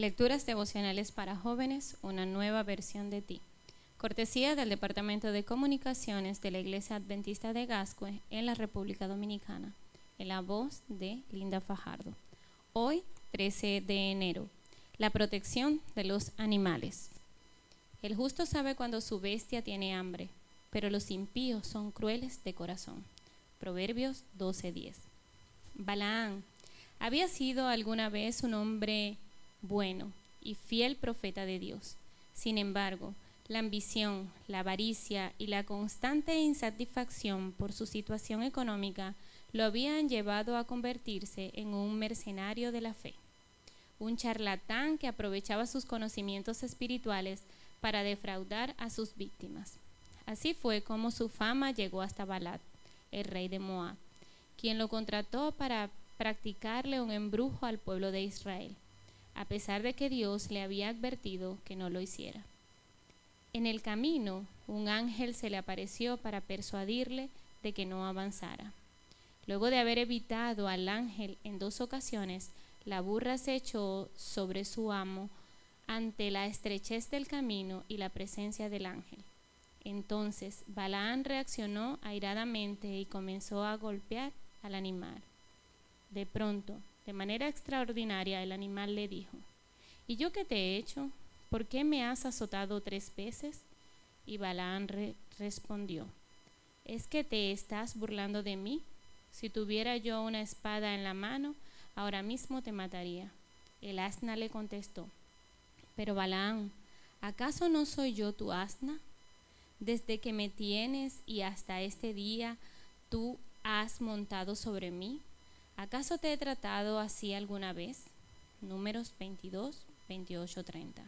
Lecturas devocionales para jóvenes, una nueva versión de ti. Cortesía del Departamento de Comunicaciones de la Iglesia Adventista de Gascue en la República Dominicana, en la voz de Linda Fajardo. Hoy, 13 de enero, la protección de los animales. El justo sabe cuando su bestia tiene hambre, pero los impíos son crueles de corazón. Proverbios 12:10. Balaán había sido alguna vez un hombre bueno y fiel profeta de Dios. Sin embargo, la ambición, la avaricia y la constante insatisfacción por su situación económica lo habían llevado a convertirse en un mercenario de la fe, un charlatán que aprovechaba sus conocimientos espirituales para defraudar a sus víctimas. Así fue como su fama llegó hasta Balat, el rey de Moab, quien lo contrató para practicarle un embrujo al pueblo de Israel a pesar de que Dios le había advertido que no lo hiciera. En el camino, un ángel se le apareció para persuadirle de que no avanzara. Luego de haber evitado al ángel en dos ocasiones, la burra se echó sobre su amo ante la estrechez del camino y la presencia del ángel. Entonces Balaán reaccionó airadamente y comenzó a golpear al animal. De pronto, de manera extraordinaria el animal le dijo, ¿Y yo qué te he hecho? ¿Por qué me has azotado tres veces? Y Balaán respondió, ¿es que te estás burlando de mí? Si tuviera yo una espada en la mano, ahora mismo te mataría. El asna le contestó, pero Balaán, ¿acaso no soy yo tu asna? Desde que me tienes y hasta este día, tú has montado sobre mí. ¿Acaso te he tratado así alguna vez? Números 22, 28, 30.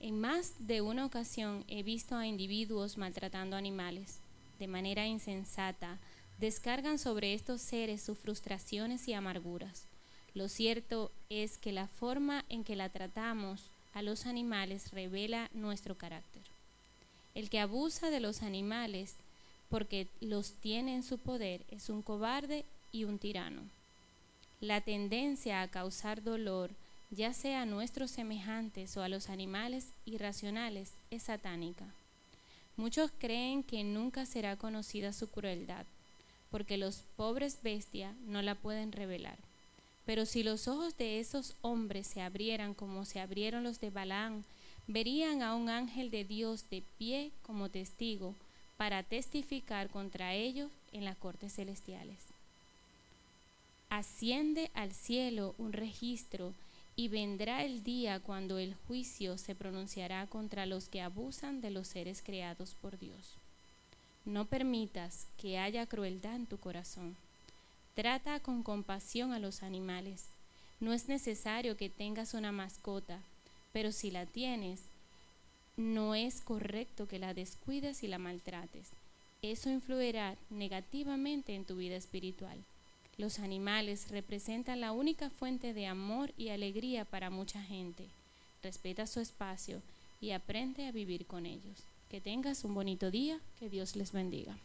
En más de una ocasión he visto a individuos maltratando animales. De manera insensata, descargan sobre estos seres sus frustraciones y amarguras. Lo cierto es que la forma en que la tratamos a los animales revela nuestro carácter. El que abusa de los animales porque los tiene en su poder es un cobarde y un tirano. La tendencia a causar dolor, ya sea a nuestros semejantes o a los animales irracionales, es satánica. Muchos creen que nunca será conocida su crueldad, porque los pobres bestias no la pueden revelar. Pero si los ojos de esos hombres se abrieran como se abrieron los de Balaán, verían a un ángel de Dios de pie como testigo para testificar contra ellos en las cortes celestiales asciende al cielo un registro y vendrá el día cuando el juicio se pronunciará contra los que abusan de los seres creados por Dios. No permitas que haya crueldad en tu corazón. Trata con compasión a los animales. No es necesario que tengas una mascota, pero si la tienes, no es correcto que la descuides y la maltrates. Eso influirá negativamente en tu vida espiritual. Los animales representan la única fuente de amor y alegría para mucha gente. Respeta su espacio y aprende a vivir con ellos. Que tengas un bonito día, que Dios les bendiga.